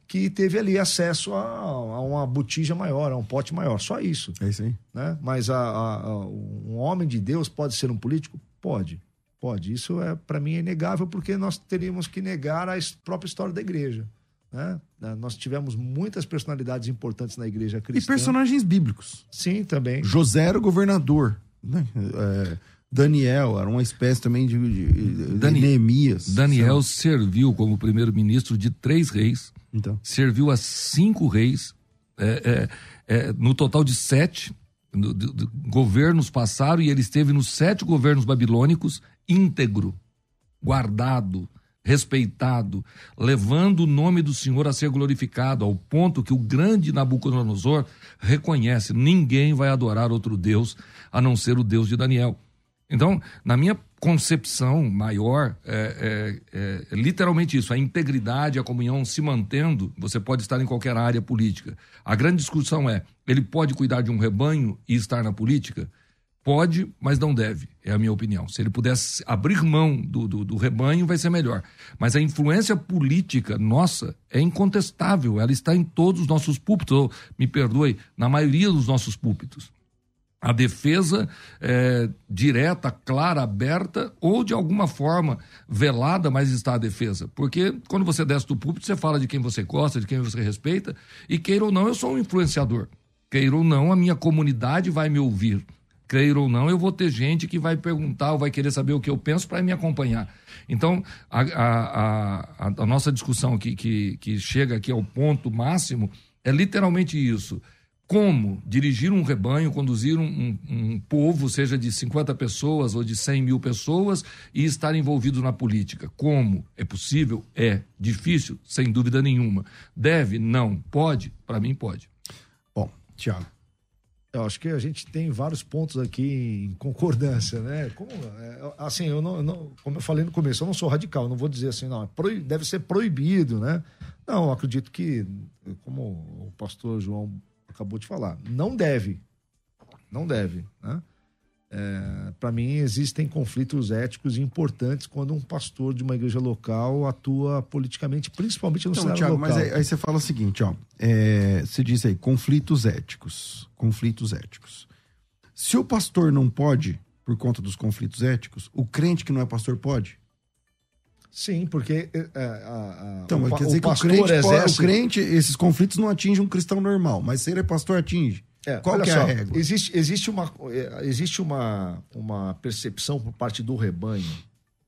que teve ali acesso a, a, uma botija maior, a um pote maior. Só isso. É isso aí. Né? Mas a, a, um homem de Deus pode ser um político? Pode. Pode. Isso é para mim é inegável porque nós teríamos que negar a própria história da igreja. Né? Nós tivemos muitas personalidades importantes na igreja cristã. E personagens bíblicos. Sim, também. José era o governador. Né? É, Daniel era uma espécie também de, de, Dani, Neemias. Daniel serviu como primeiro-ministro de três reis. Então. Serviu a cinco reis. É, é, é no total de sete no, de, de, governos passaram e ele esteve nos sete governos babilônicos íntegro, guardado, respeitado, levando o nome do Senhor a ser glorificado, ao ponto que o grande Nabucodonosor reconhece: ninguém vai adorar outro Deus a não ser o Deus de Daniel. Então, na minha concepção maior, é, é, é, literalmente isso: a integridade, a comunhão se mantendo, você pode estar em qualquer área política. A grande discussão é: ele pode cuidar de um rebanho e estar na política? Pode, mas não deve, é a minha opinião. Se ele pudesse abrir mão do, do, do, rebanho, vai ser melhor. Mas a influência política nossa é incontestável, ela está em todos os nossos púlpitos, ou, me perdoe, na maioria dos nossos púlpitos. A defesa é, direta, clara, aberta ou de alguma forma velada, mas está a defesa. Porque quando você desce do púlpito, você fala de quem você gosta, de quem você respeita, e queira ou não, eu sou um influenciador. Queira ou não, a minha comunidade vai me ouvir. Queira ou não, eu vou ter gente que vai perguntar ou vai querer saber o que eu penso para me acompanhar. Então, a, a, a, a nossa discussão aqui, que, que chega aqui ao ponto máximo, é literalmente isso como dirigir um rebanho, conduzir um, um, um, povo, seja de 50 pessoas ou de 100 mil pessoas, e estar envolvido na política. Como? É possível? É. Difícil? Sem dúvida nenhuma. Deve? Não. Pode? Para mim, pode. Bom, Tiago. Eu acho que a gente tem vários pontos aqui em concordância, né? Como, é, assim, eu não, eu não, como eu falei no começo, eu não sou radical, não vou dizer assim, não, é deve ser proibido, né? Não, acredito que, como o pastor João acabou de falar. Não deve. Não deve. Né? É, Para mim, existem conflitos éticos importantes quando um pastor de uma igreja local atua politicamente, principalmente no então, cenário Thiago, local. Mas aí, aí, você fala o seguinte, ó, é, você diz aí, conflitos éticos, conflitos éticos. Se o pastor não pode, por conta dos conflitos éticos, o crente que não é pastor pode? Sim, porque é, é, a, a, então, o, quer dizer o que o crente, exerce... o crente, esses conflitos não atingem um cristão normal, mas se ele é pastor, atinge. É, Qual que é a regra? Existe, existe, uma, é, existe uma, uma percepção por parte do rebanho,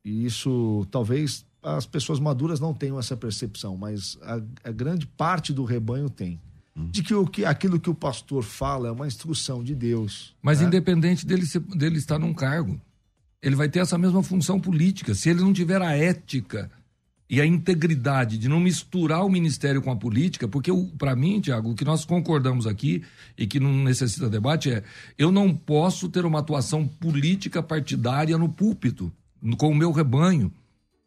e isso talvez as pessoas maduras não tenham essa percepção, mas a, a grande parte do rebanho tem. Hum. De que, o, que aquilo que o pastor fala é uma instrução de Deus. Mas né? independente dele, dele estar num cargo ele vai ter essa mesma função política. Se ele não tiver a ética e a integridade de não misturar o ministério com a política, porque para mim, Tiago, o que nós concordamos aqui e que não necessita debate é: eu não posso ter uma atuação política partidária no púlpito, com o meu rebanho,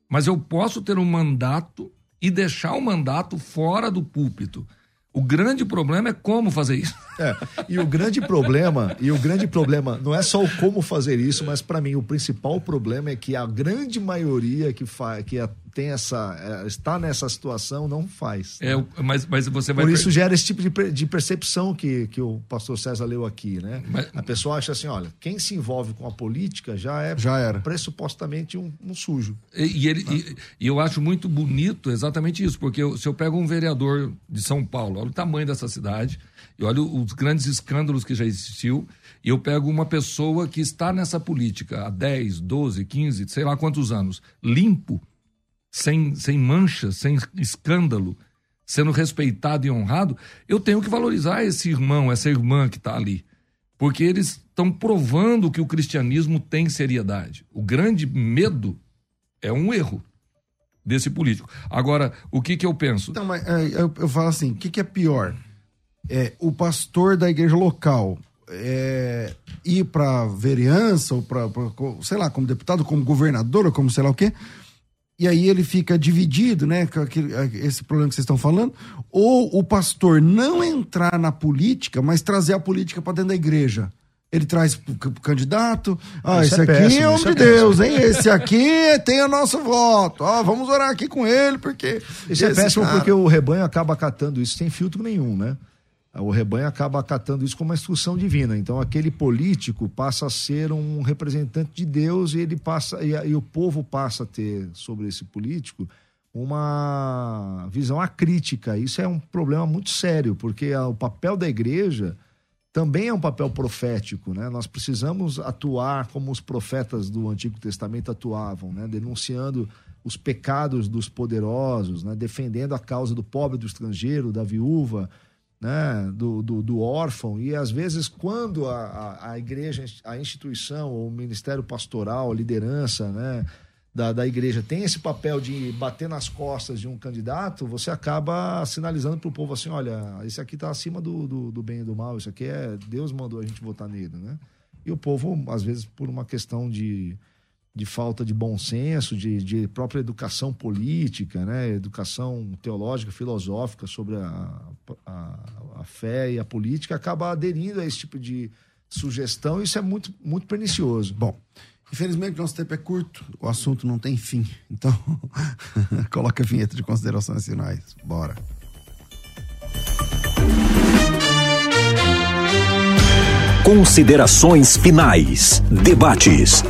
mas eu posso ter um mandato e deixar o mandato fora do púlpito. O grande problema é como fazer isso. É, e o grande problema, e o grande problema não é só o como fazer isso, mas para mim o principal problema é que a grande maioria que faz, que tem essa é, está nessa situação não faz. É, mas, mas você vai Por isso gera esse tipo de, de percepção que, que o pastor César leu aqui, né? Mas... A pessoa acha assim, olha, quem se envolve com a política já é já era. pressupostamente um, um sujo. E, e ele e, e, eu acho muito bonito exatamente isso, porque eu, se eu pego um vereador de São Paulo, olha o tamanho dessa cidade, e olha os grandes escândalos que já existiu, e eu pego uma pessoa que está nessa política há 10, 12, 15, sei lá quantos anos, limpo, sem, sem mancha, sem escândalo, sendo respeitado e honrado, eu tenho que valorizar esse irmão, essa irmã que está ali. Porque eles estão provando que o cristianismo tem seriedade. O grande medo é um erro desse político. Agora, o que, que eu penso? Então, mas, é, eu, eu falo assim: o que, que é pior? É, o pastor da igreja local é, ir para vereança, ou para, sei lá, como deputado, como governador, ou como sei lá o quê, e aí ele fica dividido, né, com aquele, esse problema que vocês estão falando, ou o pastor não entrar na política, mas trazer a política para dentro da igreja. Ele traz pro candidato, ah, isso esse é aqui péssimo, é homem de é Deus, hein? Esse aqui tem o nosso voto. Ó, vamos orar aqui com ele, porque. Isso é péssimo cara... porque o rebanho acaba acatando isso sem filtro nenhum, né? O rebanho acaba acatando isso como uma instrução divina. Então, aquele político passa a ser um representante de Deus e ele passa e, e o povo passa a ter sobre esse político uma visão acrítica. Isso é um problema muito sério, porque o papel da igreja também é um papel profético, né? Nós precisamos atuar como os profetas do Antigo Testamento atuavam, né? Denunciando os pecados dos poderosos, né? Defendendo a causa do pobre, do estrangeiro, da viúva, né, do, do, do, órfão, e às vezes, quando a, a, igreja, a instituição, o ministério pastoral, a liderança né, da, da igreja tem esse papel de bater nas costas de um candidato, você acaba sinalizando para o povo assim: olha, esse aqui está acima do, do, do, bem e do mal, isso aqui é. Deus mandou a gente votar nele, né? E o povo, às vezes, por uma questão de de falta de bom senso, de, de própria educação política, né? educação teológica, filosófica sobre a, a, a, fé e a política, acaba aderindo a esse tipo de sugestão e isso é muito, muito pernicioso. Bom, infelizmente nosso tempo é curto, o assunto não tem fim, então coloca a vinheta de considerações finais. Bora. Considerações finais. Debates.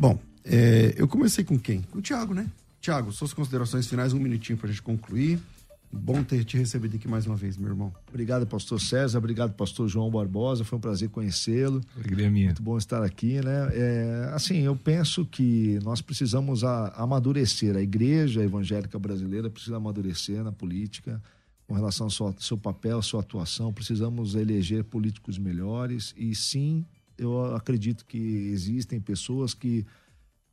Bom, é, eu comecei com quem? Com o Thiago, né? Thiago, suas considerações finais, um minutinho pra gente concluir. Bom ter te recebido aqui mais uma vez, meu irmão. Obrigado, pastor César. Obrigado, pastor João Barbosa. Foi um prazer conhecê-lo. Alegria minha. Muito bom estar aqui, né? É, assim, eu penso que nós precisamos a, amadurecer. A igreja evangélica brasileira precisa amadurecer na política com relação ao seu, seu papel, sua atuação. Precisamos eleger políticos melhores. E sim, eu acredito que existem pessoas que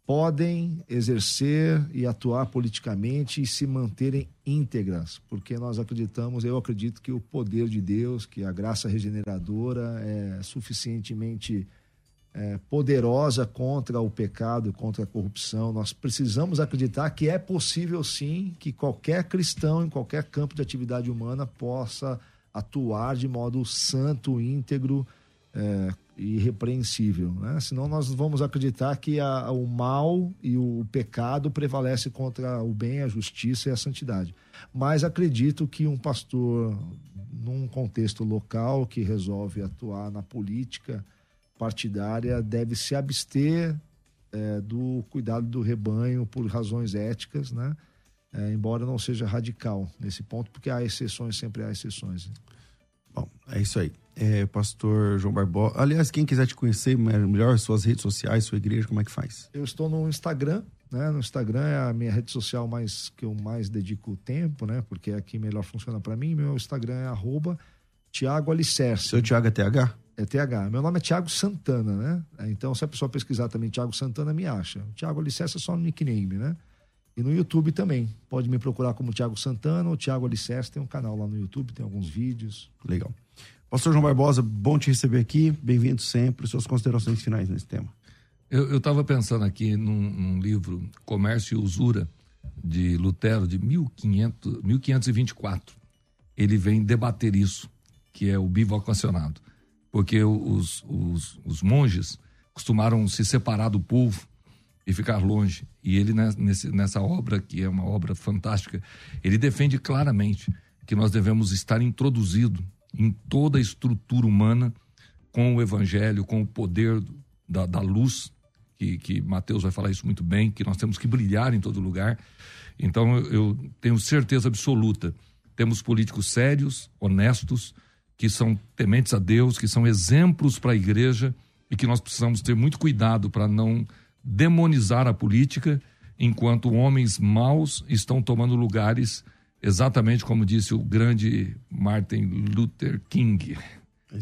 podem exercer e atuar politicamente e se manterem íntegras, porque nós acreditamos, eu acredito que o poder de Deus, que a graça regeneradora é suficientemente é, poderosa contra o pecado, contra a corrupção. Nós precisamos acreditar que é possível sim que qualquer cristão em qualquer campo de atividade humana possa atuar de modo santo, íntegro, é, irrepreensível, né? Senão nós vamos acreditar que a, o mal e o pecado prevalece contra o bem, a justiça e a santidade. Mas acredito que um pastor num contexto local que resolve atuar na política partidária deve se abster é, do cuidado do rebanho por razões éticas, né? É, embora não seja radical nesse ponto, porque há exceções, sempre há exceções. Bom, é isso aí é, pastor João Barbosa. Aliás, quem quiser te conhecer melhor, suas redes sociais, sua igreja, como é que faz? Eu estou no Instagram, né? No Instagram é a minha rede social mais que eu mais dedico tempo, né? Porque é aqui melhor funciona para mim. Meu Instagram é arroba Tiago Alicerce. Seu Tiago é TH? É TH. Meu nome é Tiago Santana, né? Então, se a pessoa pesquisar também Tiago Santana, me acha. Tiago Alicerce é só no nickname, né? E no YouTube também. Pode me procurar como Tiago Santana ou Tiago Alicerce. Tem um canal lá no YouTube, tem alguns vídeos. Legal. Pastor João Barbosa, bom te receber aqui. Bem-vindo sempre. Suas considerações finais nesse tema. Eu estava pensando aqui num, num, livro, Comércio e Usura, de Lutero, de 1500, 1524. Ele vem debater isso, que é o bivocacionado. Porque os, os, os monges costumaram se separar do povo e ficar longe. E ele, nesse, nessa obra, que é uma obra fantástica, ele defende claramente que nós devemos estar introduzidos em toda a estrutura humana com o evangelho, com o poder da, da luz, que, que Mateus vai falar isso muito bem, que nós temos que brilhar em todo lugar. Então eu tenho certeza absoluta. Temos políticos sérios, honestos, que são tementes a Deus, que são exemplos para a igreja e que nós precisamos ter muito cuidado para não demonizar a política enquanto homens maus estão tomando lugares exatamente como disse o grande Martin Luther King.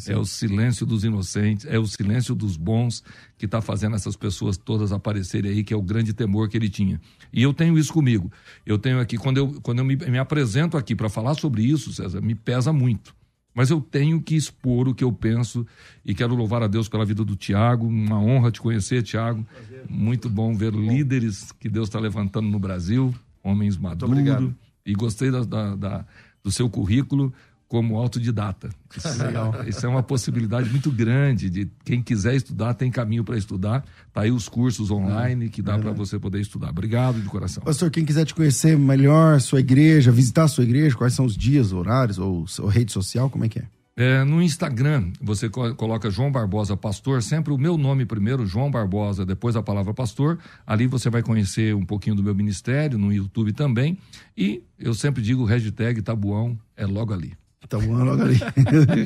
É o silêncio dos inocentes, é o silêncio dos bons que está fazendo essas pessoas todas aparecerem aí, que é o grande temor que ele tinha. E eu tenho isso comigo. Eu tenho aqui, quando eu, quando eu me, me apresento aqui para falar sobre isso, César, me pesa muito. Mas eu tenho que expor o que eu penso e quero louvar a Deus pela vida do Tiago. Uma honra te conhecer, Tiago. Muito bom ver líderes que Deus está levantando no Brasil, homens maduros e gostei da, da, da, do seu currículo como autodidata. Isso, é, isso é uma possibilidade muito grande de quem quiser estudar tem caminho para estudar. Tá aí os cursos online que dá é para você poder estudar. Obrigado de coração. Pastor, quem quiser te conhecer melhor, sua igreja, visitar a sua igreja, quais são os dias, horários ou, ou rede social, como é que é? É, no Instagram, você coloca João Barbosa Pastor, sempre o meu nome primeiro, João Barbosa, depois a palavra pastor. Ali você vai conhecer um pouquinho do meu ministério, no YouTube também. E eu sempre digo hashtag Tabuão é logo ali. Tabuão é logo ali.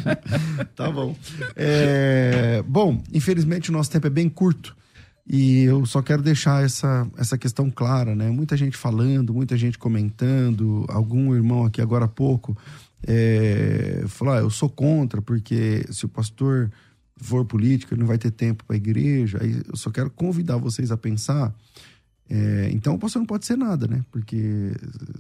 tá bom. É, bom, infelizmente o nosso tempo é bem curto. E eu só quero deixar essa, essa questão clara, né? Muita gente falando, muita gente comentando, algum irmão aqui agora há pouco é, falar, ah, eu sou contra, porque se o pastor for político, ele não vai ter tempo para a igreja. Aí eu só quero convidar vocês a pensar. É, então o pastor não pode ser nada, né? Porque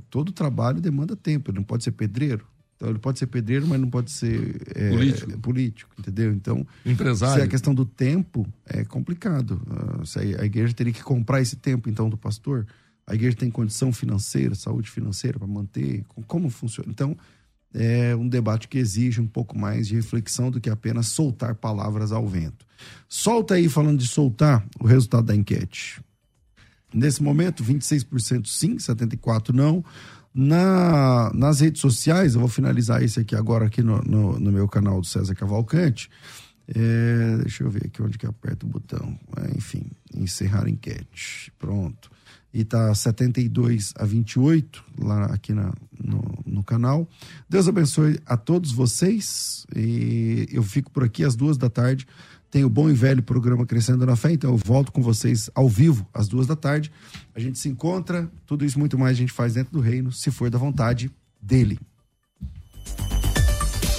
todo trabalho demanda tempo, ele não pode ser pedreiro. Então ele pode ser pedreiro, mas não pode ser é, político. político, entendeu? Então, Empresário. se a questão do tempo é complicado. Uh, se a, a igreja teria que comprar esse tempo, então, do pastor, a igreja tem condição financeira, saúde financeira para manter, como funciona? Então, é um debate que exige um pouco mais de reflexão do que apenas soltar palavras ao vento. Solta aí, falando de soltar, o resultado da enquete. Nesse momento, 26% sim, 74% não. Na, nas redes sociais, eu vou finalizar esse aqui agora aqui no, no, no meu canal do César Cavalcante. É, deixa eu ver aqui onde que aperta o botão. É, enfim, encerrar enquete. Pronto. E tá 72 a 28 lá aqui na, no, no canal. Deus abençoe a todos vocês. E eu fico por aqui às duas da tarde. Tem o bom e velho programa Crescendo na Fé, então eu volto com vocês ao vivo às duas da tarde. A gente se encontra, tudo isso muito mais a gente faz dentro do reino, se for da vontade dele.